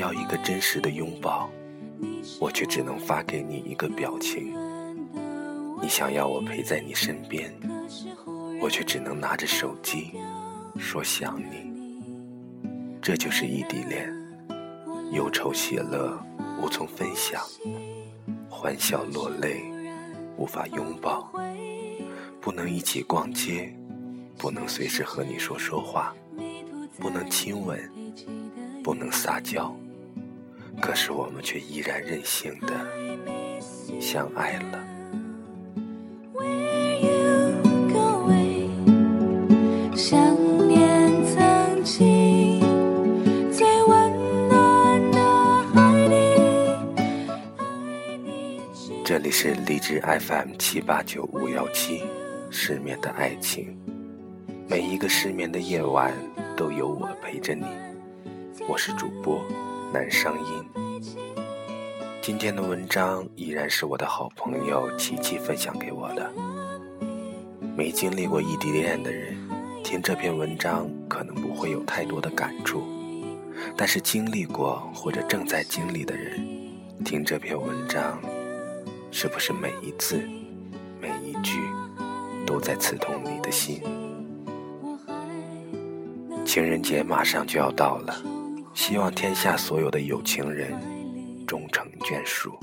要一个真实的拥抱，我却只能发给你一个表情；你想要我陪在你身边，我却只能拿着手机说想你。这就是异地恋，忧愁喜乐无从分享，欢笑落泪无法拥抱，不能一起逛街。不能随时和你说说话，不能亲吻，不能撒娇，可是我们却依然任性的相爱了。这里是荔枝 FM 七八九五幺七，失眠的爱情。每一个失眠的夜晚都有我陪着你，我是主播南声音。今天的文章依然是我的好朋友琪琪分享给我的。没经历过异地恋的人，听这篇文章可能不会有太多的感触，但是经历过或者正在经历的人，听这篇文章，是不是每一字每一句都在刺痛你的心？情人节马上就要到了，希望天下所有的有情人终成眷属。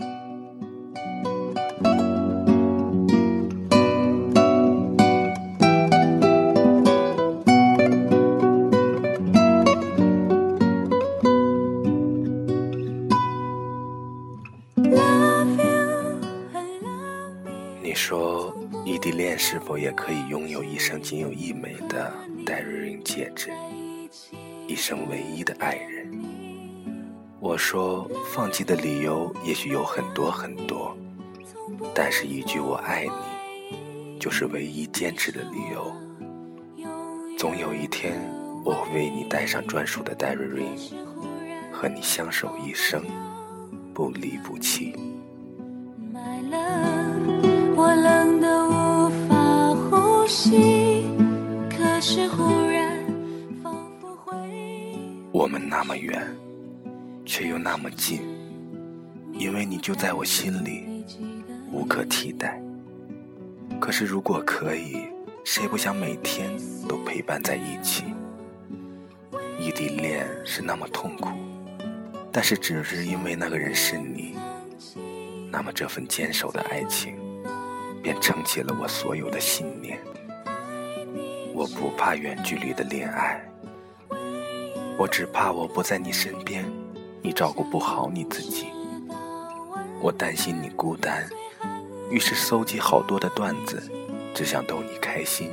你说，异地恋是否也可以拥有一生仅有一枚的戴瑞英戒指？一生唯一的爱人，我说放弃的理由也许有很多很多，但是一句我爱你，就是唯一坚持的理由。总有一天，我会为你戴上专属的 diary ring，和你相守一生，不离不弃。我冷得无法呼吸，那么远，却又那么近，因为你就在我心里，无可替代。可是如果可以，谁不想每天都陪伴在一起？异地恋是那么痛苦，但是只是因为那个人是你，那么这份坚守的爱情，便撑起了我所有的信念。我不怕远距离的恋爱。我只怕我不在你身边，你照顾不好你自己。我担心你孤单，于是搜集好多的段子，只想逗你开心。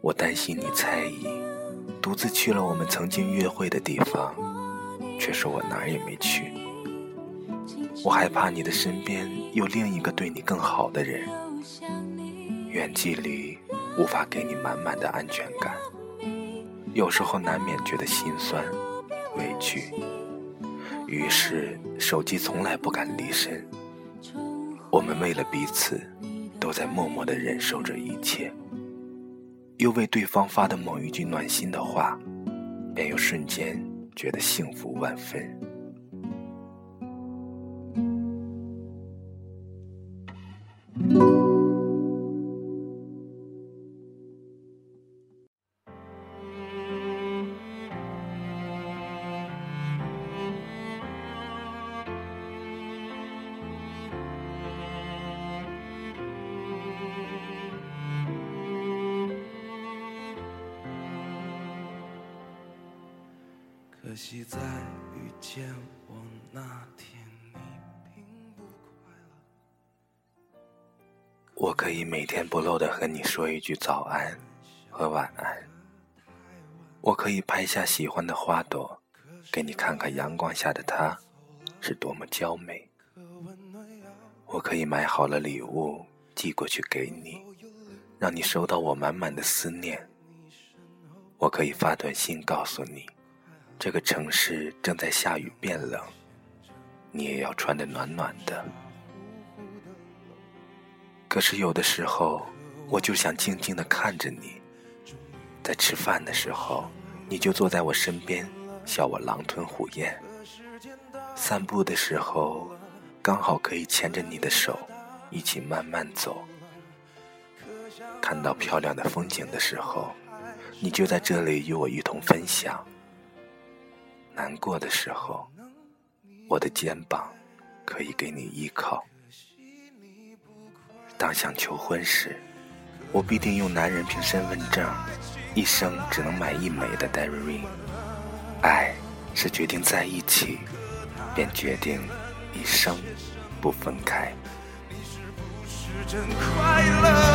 我担心你猜疑，独自去了我们曾经约会的地方，却说我哪儿也没去。我害怕你的身边有另一个对你更好的人，远距离无法给你满满的安全感。有时候难免觉得心酸、委屈，于是手机从来不敢离身。我们为了彼此，都在默默的忍受着一切，又为对方发的某一句暖心的话，便又瞬间觉得幸福万分。可惜在遇见我那天，你并不快乐。我可以每天不漏的和你说一句早安和晚安。我可以拍下喜欢的花朵，给你看看阳光下的它是多么娇美。我可以买好了礼物寄过去给你，让你收到我满满的思念。我可以发短信告诉你。这个城市正在下雨变冷，你也要穿得暖暖的。可是有的时候，我就想静静地看着你，在吃饭的时候，你就坐在我身边，笑我狼吞虎咽。散步的时候，刚好可以牵着你的手，一起慢慢走。看到漂亮的风景的时候，你就在这里与我一同分享。难过的时候，我的肩膀可以给你依靠。当想求婚时，我必定用男人凭身份证，一生只能买一枚的 Diary Ring。爱是决定在一起，便决定一生不分开。可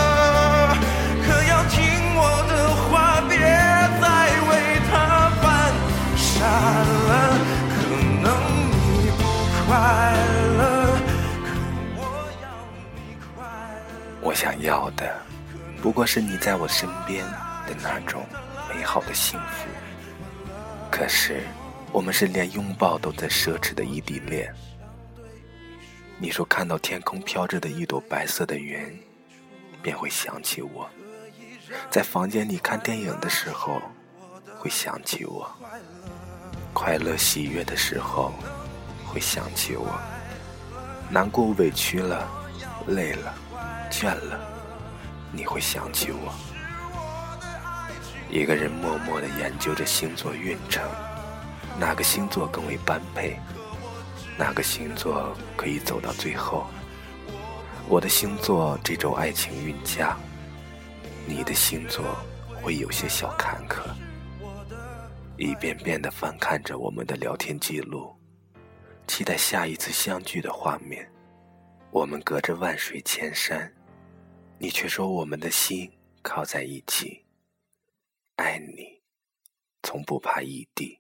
想要的。不过是你在我身边的那种美好的幸福。可是，我们是连拥抱都在奢侈的异地恋。你说看到天空飘着的一朵白色的云，便会想起我；在房间里看电影的时候，会想起我；快乐喜悦的时候，会想起我；难过委屈了，累了，倦了。你会想起我，一个人默默地研究着星座运程，哪个星座更为般配，哪个星座可以走到最后。我的星座这周爱情运佳，你的星座会有些小坎坷。一遍遍地翻看着我们的聊天记录，期待下一次相聚的画面。我们隔着万水千山。你却说我们的心靠在一起，爱你，从不怕异地。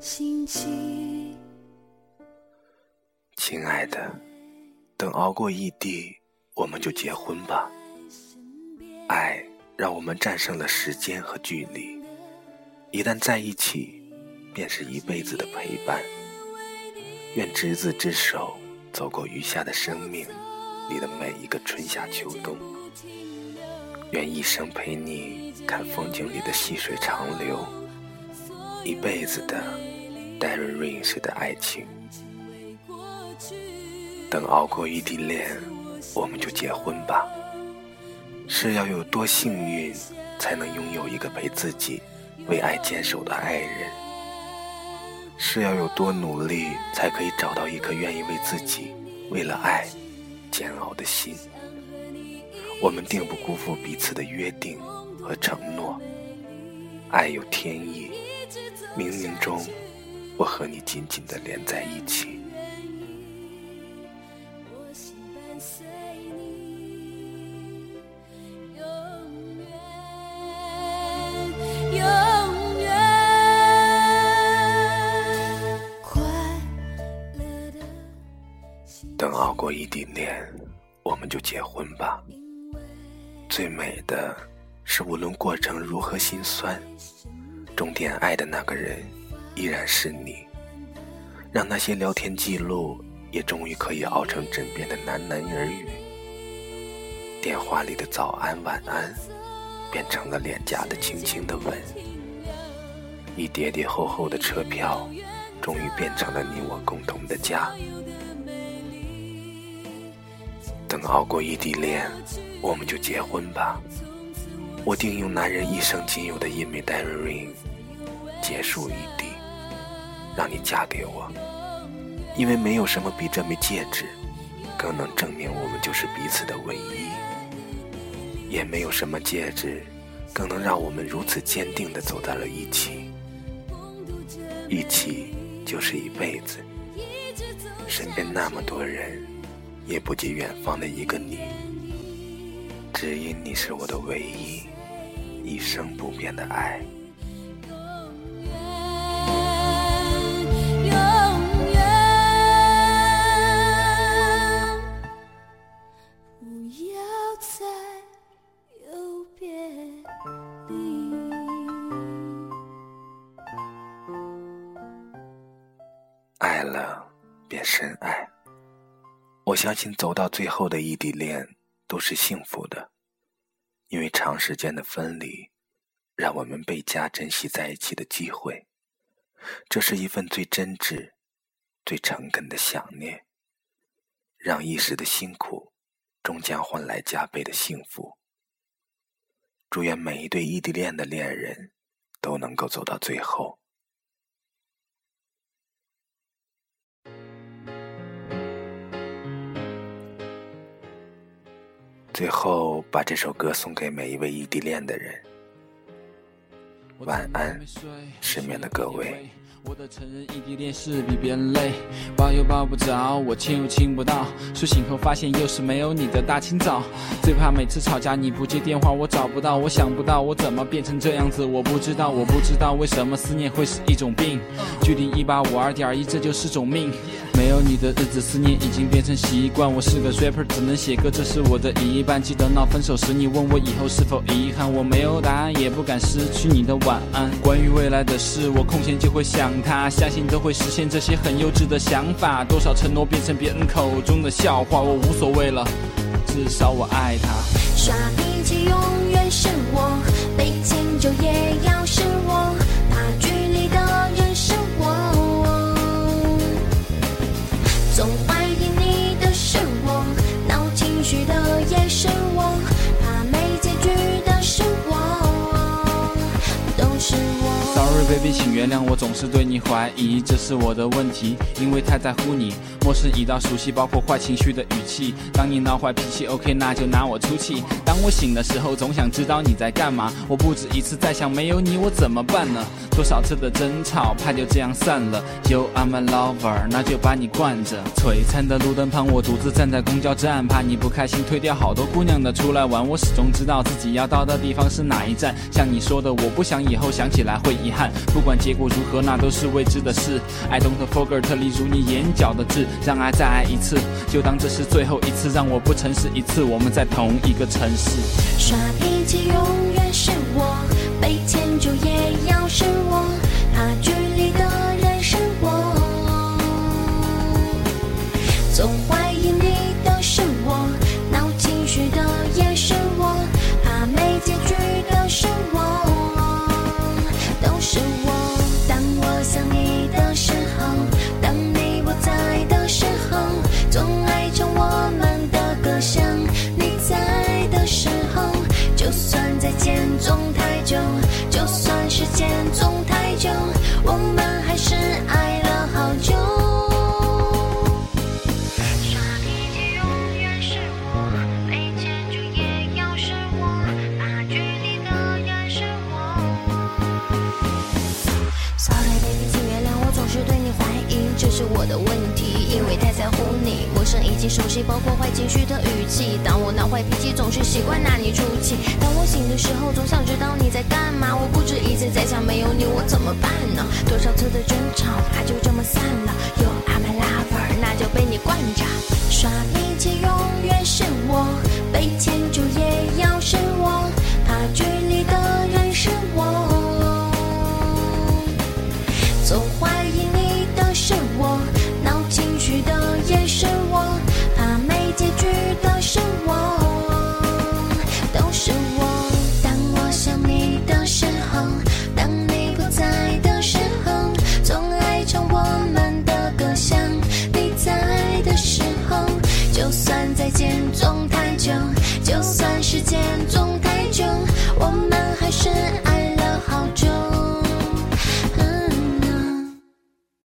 亲爱的，等熬过异地，我们就结婚吧。爱让我们战胜了时间和距离，一旦在一起，便是一辈子的陪伴。愿执子之手，走过余下的生命里的每一个春夏秋冬。愿一生陪你看风景里的细水长流，一辈子的。Diary Ring 式的爱情，等熬过异地恋，我们就结婚吧。是要有多幸运，才能拥有一个陪自己为爱坚守的爱人？是要有多努力，才可以找到一颗愿意为自己为了爱煎熬的心？我们定不辜负彼此的约定和承诺。爱有天意，冥冥中。我和你紧紧的连在一起。等熬过异地恋，我们就结婚吧。最美的是，无论过程如何心酸，终点爱的那个人。依然是你，让那些聊天记录也终于可以熬成枕边的喃喃耳语。电话里的早安晚安，变成了脸颊的轻轻的吻。一叠叠厚厚的车票，终于变成了你我共同的家。等熬过异地恋，我们就结婚吧。我定用男人一生仅有的一枚 diary ring，结束异地。让你嫁给我，因为没有什么比这枚戒指更能证明我们就是彼此的唯一，也没有什么戒指更能让我们如此坚定地走在了一起。一起就是一辈子，身边那么多人，也不及远方的一个你。只因你是我的唯一，一生不变的爱。爱了，便深爱。我相信走到最后的异地恋都是幸福的，因为长时间的分离，让我们倍加珍惜在一起的机会。这是一份最真挚、最诚恳的想念，让一时的辛苦，终将换来加倍的幸福。祝愿每一对异地恋的恋人，都能够走到最后。最后，把这首歌送给每一位异地恋的人。晚安，失眠的各位。我的承认异地恋是比别人累，抱又抱不着，我亲又亲不到，睡醒后发现又是没有你的大清早。最怕每次吵架你不接电话，我找不到，我想不到我怎么变成这样子，我不知道，我不知道为什么思念会是一种病。距离一八五二点一，这就是种命。没有你的日子，思念已经变成习惯。我是个 rapper，只能写歌，这是我的一半。记得闹分手时，你问我以后是否遗憾，我没有答案，也不敢失去你的晚安。关于未来的事，我空闲就会想他，相信都会实现这些很幼稚的想法。多少承诺变成别人口中的笑话，我无所谓了，至少我爱他。耍脾气永远是我，被迁就也要 baby，请原谅我总是对你怀疑，这是我的问题，因为太在乎你，陌生已到熟悉，包括坏情绪的语气。当你闹坏脾气，OK，那就拿我出气。当我醒的时候，总想知道你在干嘛。我不止一次在想，没有你我怎么办呢？多少次的争吵，怕就这样散了。You are my lover，那就把你惯着。璀璨的路灯旁，我独自站在公交站，怕你不开心，推掉好多姑娘的出来玩。我始终知道自己要到的地方是哪一站。像你说的，我不想以后想起来会遗憾。不管结果如何，那都是未知的事。I don't forget，例如你眼角的痣，让爱再爱一次，就当这是最后一次，让我不诚实一次。我们在同一个城市。耍脾气永远是我，被迁就熟悉，包括坏情绪的语气。当我闹坏脾气，总是习惯拿你出气。当我醒的时候，总想知道你在干嘛。我不止一次在想，没有你我怎么办呢？多少次的争吵，它就这么散了。You are my lover，那就被你惯着。耍脾气永远是我，被牵